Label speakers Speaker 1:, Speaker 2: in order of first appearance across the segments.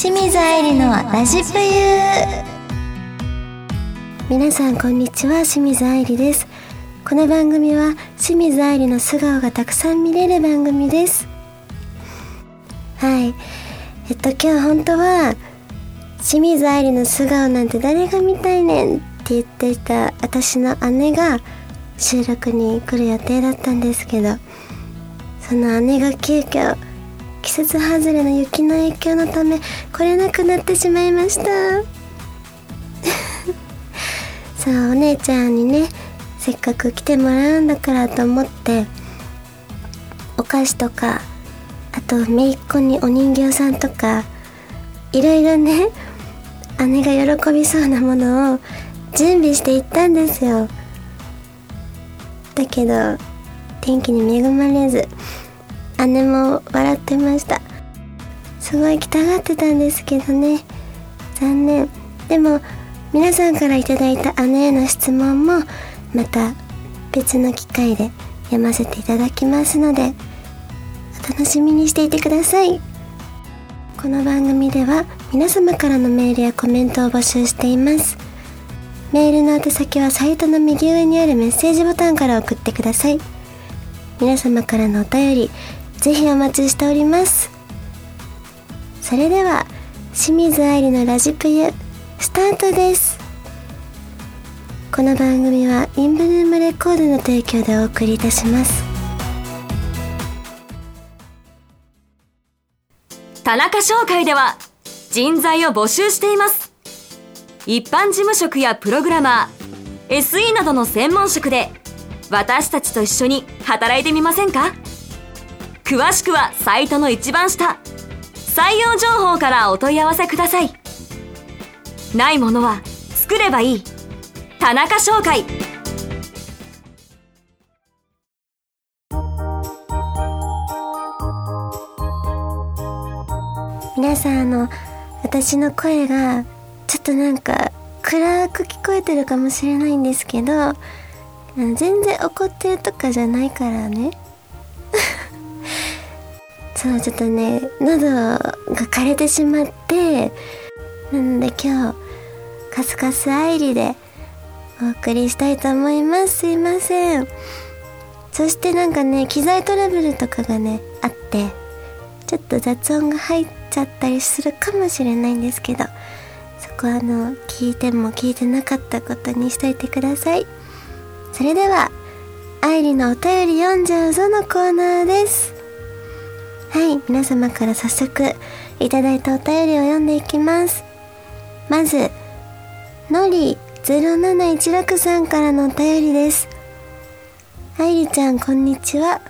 Speaker 1: 清水愛理のラジプユ皆さんこんにちは。清水愛理です。この番組は清水愛理の素顔がたくさん見れる番組です。はい。えっと今日本当は清水愛理の素顔なんて誰が見たいねんって言っていた私の姉が収録に来る予定だったんですけどその姉が急遽季節外れの雪の影響のため来れなくなってしまいました。そうお姉ちゃんにねせっかく来てもらうんだからと思ってお菓子とかあと姪っ子にお人形さんとかいろいろね 姉が喜びそうなものを準備していったんですよ。だけど天気に恵まれず姉も笑ってました。すごい来たがってたんですけどね。残念。でも皆さんから頂いた姉への質問もまた別の機会で読ませていただきますのでお楽しみにしていてください。この番組では皆様からのメールやコメントを募集しています。メールの宛先はサイトの右上にあるメッセージボタンから送ってください。皆様からのお便りぜひお待ちしております。それでは清水愛理のラジプユスタートです。この番組はインブルームレコードの提供でお送りいたします。
Speaker 2: 田中商会では人材を募集しています。一般事務職やプログラマー SE などの専門職で私たちと一緒に働いてみませんか？詳しくはサイトの一番下。採用情報からお問い合わせください。ないものは作ればいい。田中商会。
Speaker 1: 皆さんあの私の声がちょっとなんか暗く聞こえてるかもしれないんですけど全然怒ってるとかじゃないからね。そうちょっとね喉が枯れてしまってなので今日カスカスアイリでお送りしたいと思います。すいません。そしてなんかね機材トラブルとかがねあってちょっと雑音が入っちゃったりするかもしれないんですけどそこはあの聞いても聞いてなかったことにしといてください。それでは愛理のお便り読んじゃうぞのコーナーです。はい皆様から早速いただいたお便りを読んでいきます。まずのり0716さんからのお便りです。愛理ちゃんこんにちは。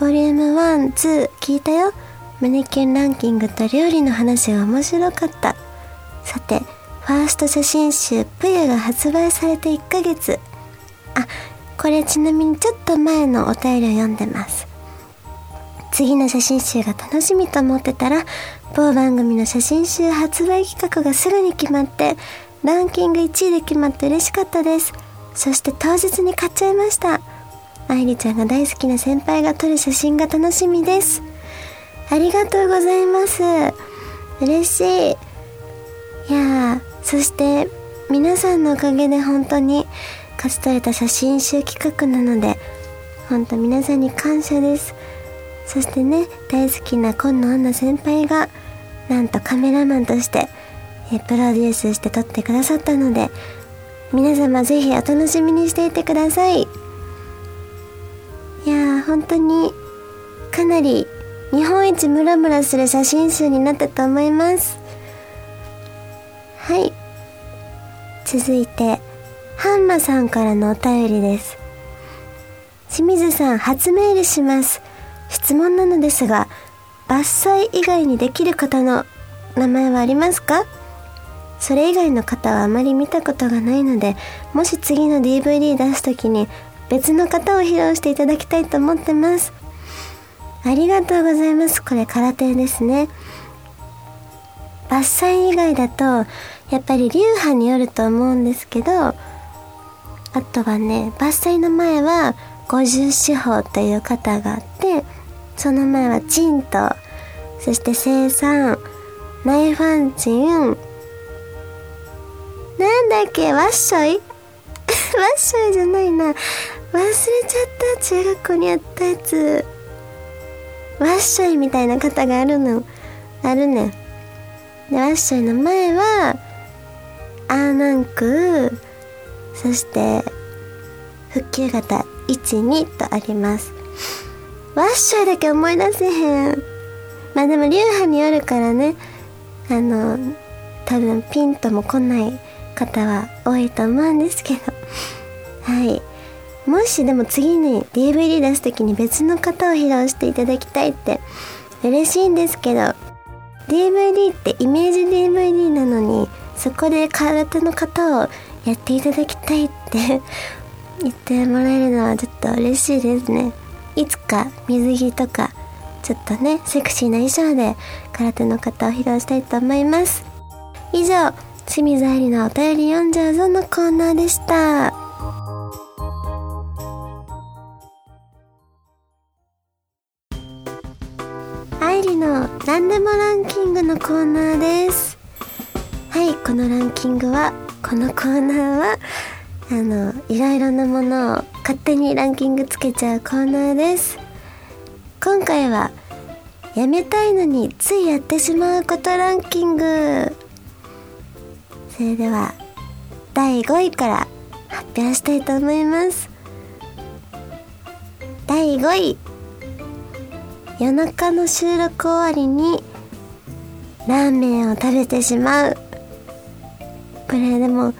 Speaker 1: ボリューム12聞いたよ。胸キュンランキングと料理の話が面白かった。さてファースト写真集「ぷゆ」が発売されて1ヶ月。あこれちなみにちょっと前のお便りを読んでます。次の写真集が楽しみと思ってたら某番組の写真集発売企画がすぐに決まってランキング1位で決まって嬉しかったです。そして当日に買っちゃいました。愛理ちゃんが大好きな先輩が撮る写真が楽しみです。ありがとうございます。嬉しい。いやそして皆さんのおかげで本当に勝ち取れた写真集企画なので本当皆さんに感謝です。そしてね大好きな今野アンナ先輩がなんとカメラマンとしてえプロデュースして撮ってくださったので皆様ぜひお楽しみにしていてください。いやー本当にかなり日本一ムラムラする写真集になったと思います。はい。続いてハンマさんからのお便りです。清水さん初メールします。質問なのですが伐採以外にできる方の名前はありますか？それ以外の方はあまり見たことがないのでもし次の DVD 出す時に別の方を披露していただきたいと思ってます。ありがとうございます。これ空手ですね。伐採以外だとやっぱり流派によると思うんですけどあとはね伐採の前は五十四法という方があってその前は鎮とそして生産ナイファンチン、なんだっけ、ワッショイワッショイじゃないな。忘れちゃった。中学校にあったやつ。ワッショイみたいな方があるの。あるね。で、ワッショイの前は、アーナンク、そして、復旧型1、2とあります。ワッショイだけ思い出せへん。まあでも流派によるからね、あの、多分ピンとも来ない方は多いと思うんですけど。はい。もしでも次に DVD 出す時に別の方を披露していただきたいって嬉しいんですけど、DVD ってイメージ DVD なのに、そこで空手の方をやっていただきたいって言ってもらえるのはちょっと嬉しいですね。いつか水着とか、ちょっとね、セクシーな衣装で空手の方を披露したいと思います。以上、清水愛理のお便り読んじゃうぞのコーナーでした。愛理の何でもランキングのコーナーです。はい、このランキングは、このコーナーは、あの、いろいろなものを勝手にランキングつけちゃうコーナーです。今回は、やめたいのについやってしまうことランキング。それでは、第5位から発表したいと思います。第5位。夜中の収録終わりにラーメンを食べてしまう。これでも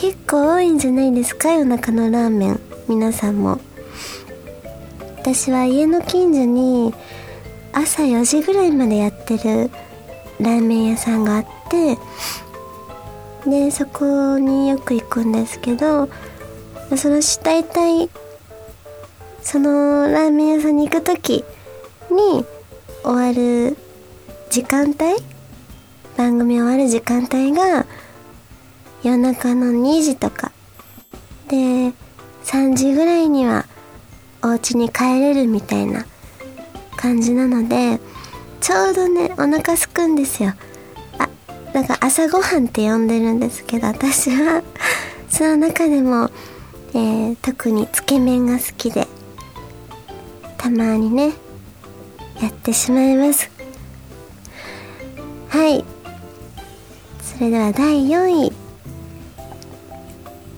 Speaker 1: 結構多いんじゃないですか夜中のラーメン。皆さんも。私は家の近所に朝4時ぐらいまでやってるラーメン屋さんがあってでそこによく行くんですけどその大体そのラーメン屋さんに行く時に終わる時間帯番組終わる時間帯が夜中の2時とか。で3時ぐらいにはお家に帰れるみたいな感じなのでちょうどねお腹すくんですよ。あなんか朝ごはんって呼んでるんですけど私は その中でも、えー、特につけ麺が好きでたまにねやってしまいます。はい。それでは第4位。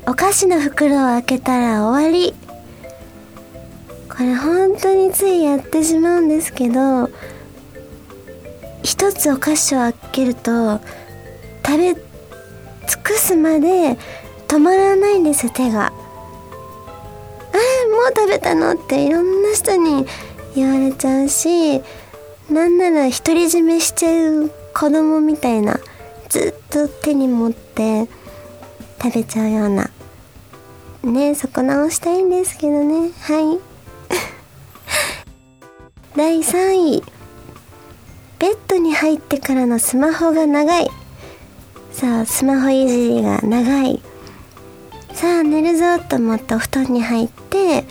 Speaker 1: お菓子の袋を開けたら終わりこれ本当についやってしまうんですけど一つお菓子を開けると食べ尽くすまで止まらないんです手が。えもう食べたのっていろんな人に言われちゃうしなんなら独り占めしちゃう子供みたいなずっと手に持って食べちゃうような。ねそこ直したいんですけどね。はい。第3位。ベッドに入ってからのスマホが長い。さあスマホいじりが長い。さあ寝るぞと思ってお布団に入って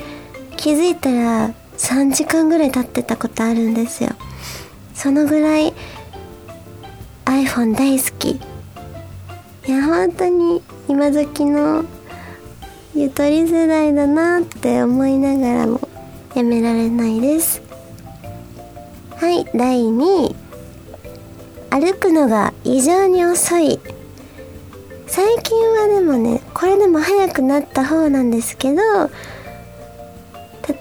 Speaker 1: 気づいたら3時間ぐらい経ってたことあるんですよ。そのぐらい iPhone 大好き。や本当に今時のゆとり世代だなって思いながらもやめられないです。はい第2位歩くのが異常に遅い。最近はでもねこれでも早くなった方なんですけど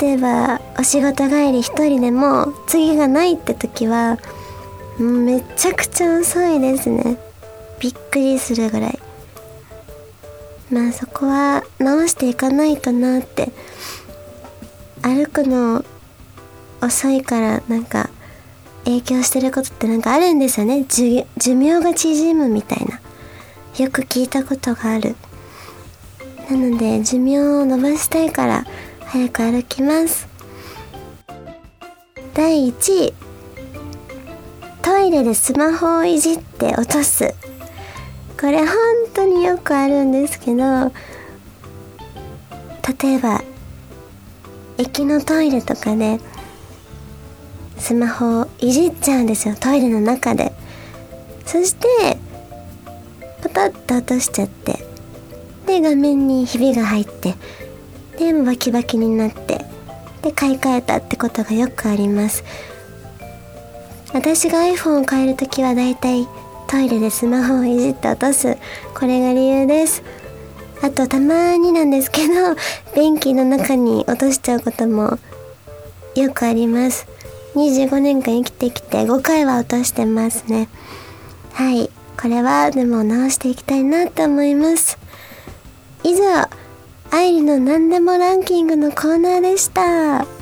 Speaker 1: 例えばお仕事帰り一人でも次がないって時はもうめちゃくちゃ遅いですね。びっくりするぐらい。まあそこは直していかないとなって。歩くの遅いからなんか影響してることってなんかあるんですよね。寿命が縮むみたいな。よく聞いたことがある。なので寿命を伸ばしたいから早く歩きます。第1位トイレでスマホをいじって落とす。これ本当によくあるんですけど例えば駅のトイレとかでスマホをいじっちゃうんですよトイレの中で。そしてパタッと落としちゃってで画面にひびが入ってでバキバキになってで買い替えたってことがよくあります。私が iPhone を変える時はだいたいトイレでスマホをいじって落とす。これが理由です。あとたまになんですけど 便器の中に落としちゃうこともよくあります。25年間生きてきて5回は落としてますね。はい。これはでも直していきたいなと思います。以上愛理の何でもランキングのコーナーでした。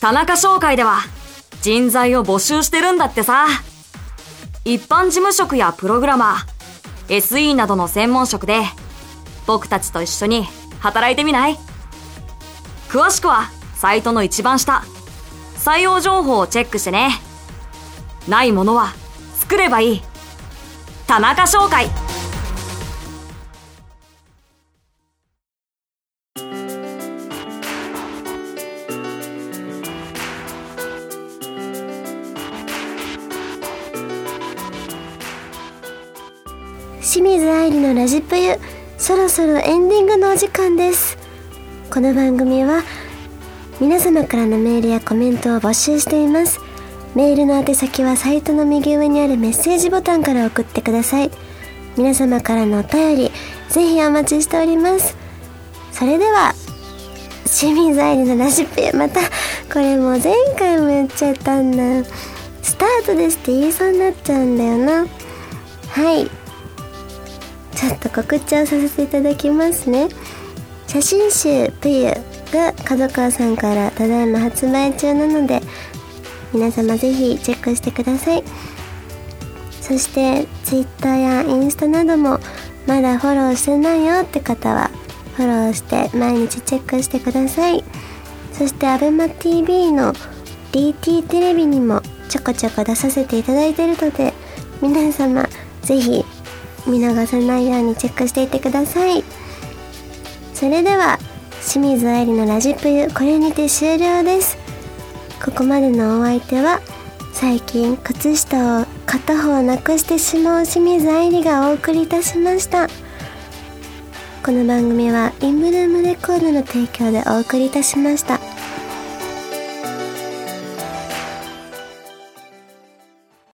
Speaker 2: 田中商会では人材を募集してるんだってさ。一般事務職やプログラマー SE などの専門職で僕たちと一緒に働いてみない？詳しくはサイトの一番下。採用情報をチェックしてね。ないものは作ればいい。田中商会。
Speaker 1: 清水愛理のラジプユ。そろそろエンディングのお時間です。この番組は皆様からのメールやコメントを募集しています。メールの宛先はサイトの右上にあるメッセージボタンから送ってください。皆様からのお便りぜひお待ちしております。それでは清水愛理のラジプユまたこれもう前回も言っちゃったんだ。スタートですって言いそうになっちゃうんだよな。はい。ちょっと告知をさせていただきますね。写真集「ぷゆ」が角川さんからただいま発売中なので皆様ぜひチェックしてください。そして Twitter やインスタなどもまだフォローしてないよって方はフォローして毎日チェックしてください。そして ABEMATV の DT テレビにもちょこちょこ出させていただいてるので皆様ぜひ見逃さないようにチェックしていてください。それでは清水愛理のラジプユこれにて終了です。ここまでのお相手は最近靴下を片方なくしてしまう清水愛理がお送りいたしました。この番組はインブルームレコードの提供でお送りいたしました。